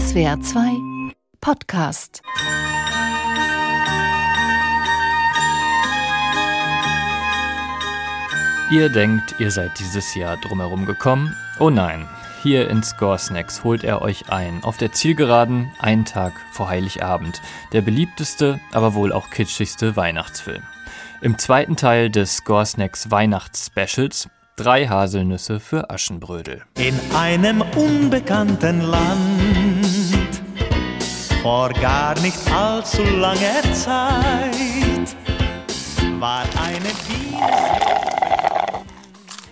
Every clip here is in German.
SWR 2 Podcast. Ihr denkt, ihr seid dieses Jahr drumherum gekommen? Oh nein, hier in Score Snacks holt er euch ein. Auf der Zielgeraden, einen Tag vor Heiligabend. Der beliebteste, aber wohl auch kitschigste Weihnachtsfilm. Im zweiten Teil des Score Snacks Weihnachtsspecials drei Haselnüsse für Aschenbrödel. In einem unbekannten Land, vor gar nicht allzu langer Zeit, war eine Biene.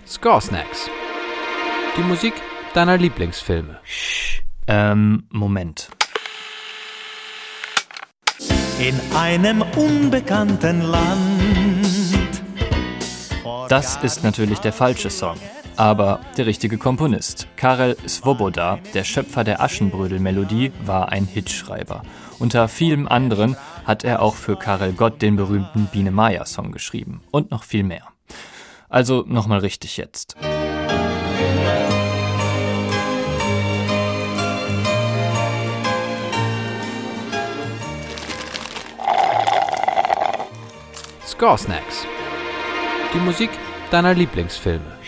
Score Snacks. Die Musik deiner Lieblingsfilme. Ähm, Moment. In einem unbekannten Land. Das ist natürlich der falsche Song. Aber der richtige Komponist. Karel Svoboda, der Schöpfer der Aschenbrödel-Melodie, war ein Hitschreiber. Unter vielem anderen hat er auch für Karel Gott den berühmten Biene Maya-Song geschrieben. Und noch viel mehr. Also nochmal richtig jetzt. Score Snacks. Die Musik deiner Lieblingsfilme.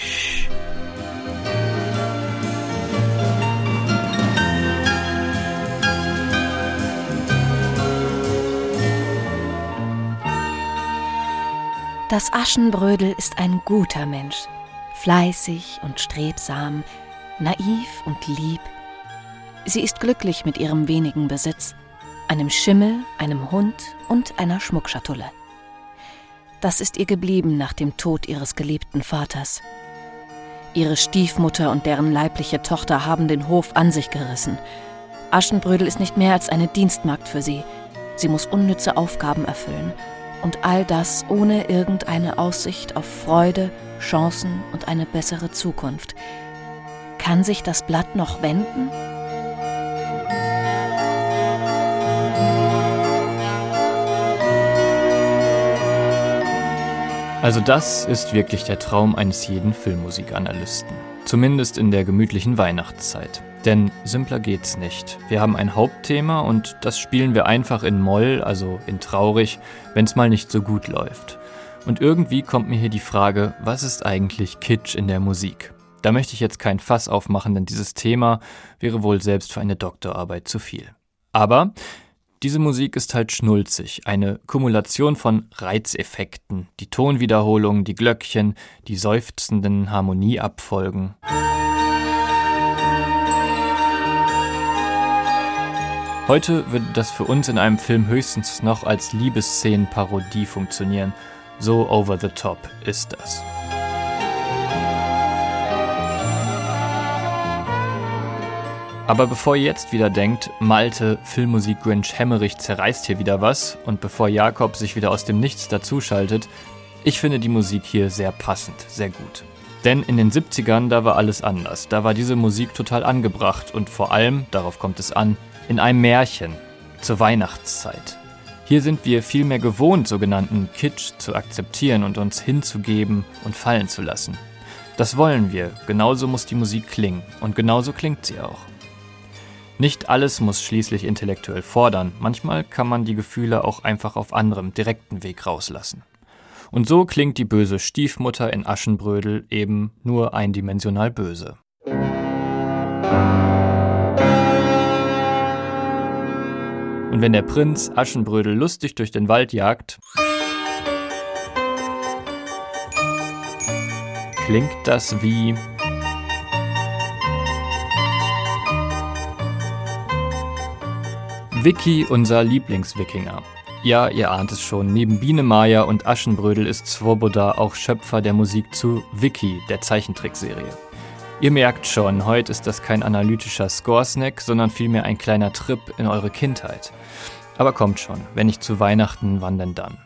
Das Aschenbrödel ist ein guter Mensch, fleißig und strebsam, naiv und lieb. Sie ist glücklich mit ihrem wenigen Besitz, einem Schimmel, einem Hund und einer Schmuckschatulle. Das ist ihr geblieben nach dem Tod ihres geliebten Vaters. Ihre Stiefmutter und deren leibliche Tochter haben den Hof an sich gerissen. Aschenbrödel ist nicht mehr als eine Dienstmagd für sie. Sie muss unnütze Aufgaben erfüllen und all das ohne irgendeine Aussicht auf Freude, Chancen und eine bessere Zukunft. Kann sich das Blatt noch wenden? Also das ist wirklich der Traum eines jeden Filmmusikanalysten. Zumindest in der gemütlichen Weihnachtszeit. Denn simpler geht's nicht. Wir haben ein Hauptthema und das spielen wir einfach in Moll, also in traurig, wenn's mal nicht so gut läuft. Und irgendwie kommt mir hier die Frage, was ist eigentlich Kitsch in der Musik? Da möchte ich jetzt kein Fass aufmachen, denn dieses Thema wäre wohl selbst für eine Doktorarbeit zu viel. Aber diese Musik ist halt schnulzig, eine Kumulation von Reizeffekten, die Tonwiederholungen, die Glöckchen, die seufzenden Harmonieabfolgen. Heute würde das für uns in einem Film höchstens noch als Liebesszenenparodie funktionieren. So over the top ist das. Aber bevor ihr jetzt wieder denkt, Malte, Filmmusik Grinch Hemmerich zerreißt hier wieder was und bevor Jakob sich wieder aus dem Nichts dazuschaltet, ich finde die Musik hier sehr passend, sehr gut. Denn in den 70ern, da war alles anders. Da war diese Musik total angebracht und vor allem, darauf kommt es an, in einem Märchen zur Weihnachtszeit. Hier sind wir vielmehr gewohnt, sogenannten Kitsch zu akzeptieren und uns hinzugeben und fallen zu lassen. Das wollen wir, genauso muss die Musik klingen und genauso klingt sie auch. Nicht alles muss schließlich intellektuell fordern, manchmal kann man die Gefühle auch einfach auf anderem, direkten Weg rauslassen. Und so klingt die böse Stiefmutter in Aschenbrödel eben nur eindimensional böse. Und wenn der Prinz Aschenbrödel lustig durch den Wald jagt, klingt das wie Vicky, unser Lieblingswikinger. Ja, ihr ahnt es schon, neben Biene und Aschenbrödel ist Svoboda auch Schöpfer der Musik zu Vicky, der Zeichentrickserie. Ihr merkt schon, heute ist das kein analytischer Score-Snack, sondern vielmehr ein kleiner Trip in eure Kindheit. Aber kommt schon, wenn nicht zu Weihnachten, wann denn dann?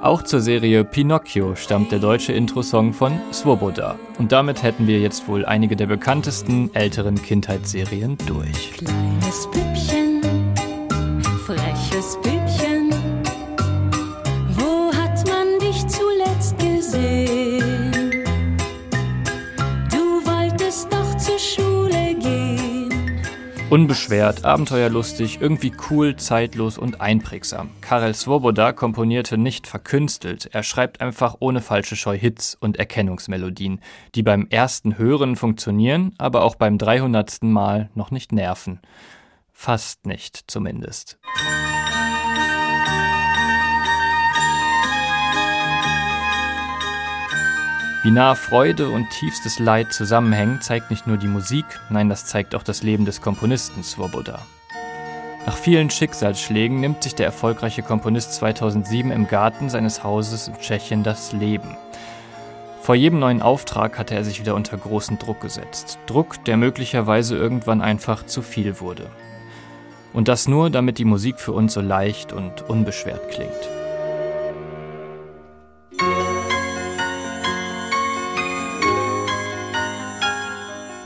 Auch zur Serie Pinocchio stammt der deutsche Intro-Song von Svoboda. Und damit hätten wir jetzt wohl einige der bekanntesten älteren Kindheitsserien durch. Kleines Püppchen, freches Püppchen, wo hat man dich zuletzt gesehen? Du wolltest doch zur Schule. Unbeschwert, abenteuerlustig, irgendwie cool, zeitlos und einprägsam. Karel Svoboda komponierte nicht verkünstelt, er schreibt einfach ohne falsche Scheu Hits und Erkennungsmelodien, die beim ersten Hören funktionieren, aber auch beim 300. Mal noch nicht nerven. Fast nicht zumindest. Wie nah Freude und tiefstes Leid zusammenhängen, zeigt nicht nur die Musik, nein, das zeigt auch das Leben des Komponisten Svoboda. Nach vielen Schicksalsschlägen nimmt sich der erfolgreiche Komponist 2007 im Garten seines Hauses in Tschechien das Leben. Vor jedem neuen Auftrag hatte er sich wieder unter großen Druck gesetzt. Druck, der möglicherweise irgendwann einfach zu viel wurde. Und das nur, damit die Musik für uns so leicht und unbeschwert klingt.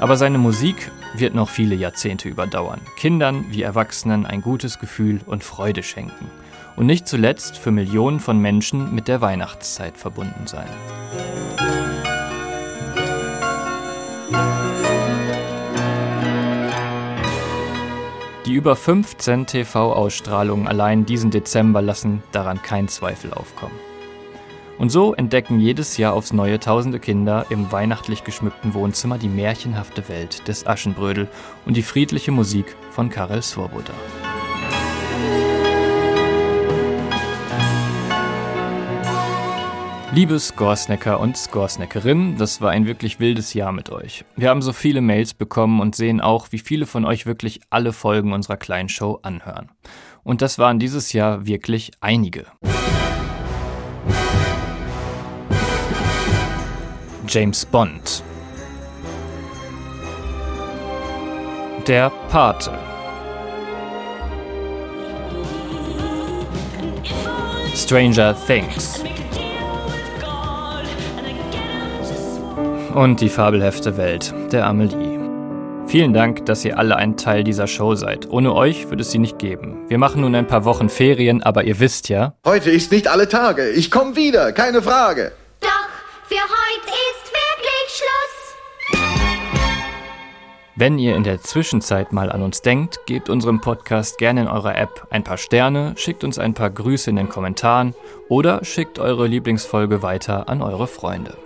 Aber seine Musik wird noch viele Jahrzehnte überdauern, Kindern wie Erwachsenen ein gutes Gefühl und Freude schenken und nicht zuletzt für Millionen von Menschen mit der Weihnachtszeit verbunden sein. Die über 15 TV-Ausstrahlungen allein diesen Dezember lassen daran keinen Zweifel aufkommen. Und so entdecken jedes Jahr aufs Neue tausende Kinder im weihnachtlich geschmückten Wohnzimmer die märchenhafte Welt des Aschenbrödel und die friedliche Musik von Karel Svoboda. Liebe Scoresnecker und Scoresneckerinnen, das war ein wirklich wildes Jahr mit euch. Wir haben so viele Mails bekommen und sehen auch, wie viele von euch wirklich alle Folgen unserer kleinen Show anhören. Und das waren dieses Jahr wirklich einige. James Bond. Der Pate. Stranger Things. Und die fabelhafte Welt der Amelie. Vielen Dank, dass ihr alle ein Teil dieser Show seid. Ohne euch würde es sie nicht geben. Wir machen nun ein paar Wochen Ferien, aber ihr wisst ja. Heute ist nicht alle Tage. Ich komme wieder, keine Frage. Wenn ihr in der Zwischenzeit mal an uns denkt, gebt unserem Podcast gerne in eurer App ein paar Sterne, schickt uns ein paar Grüße in den Kommentaren oder schickt eure Lieblingsfolge weiter an eure Freunde.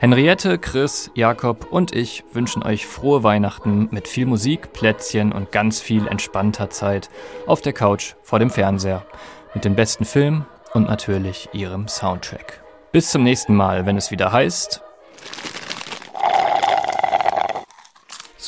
Henriette, Chris, Jakob und ich wünschen euch frohe Weihnachten mit viel Musik, Plätzchen und ganz viel entspannter Zeit auf der Couch vor dem Fernseher mit den besten Filmen und natürlich ihrem Soundtrack. Bis zum nächsten Mal, wenn es wieder heißt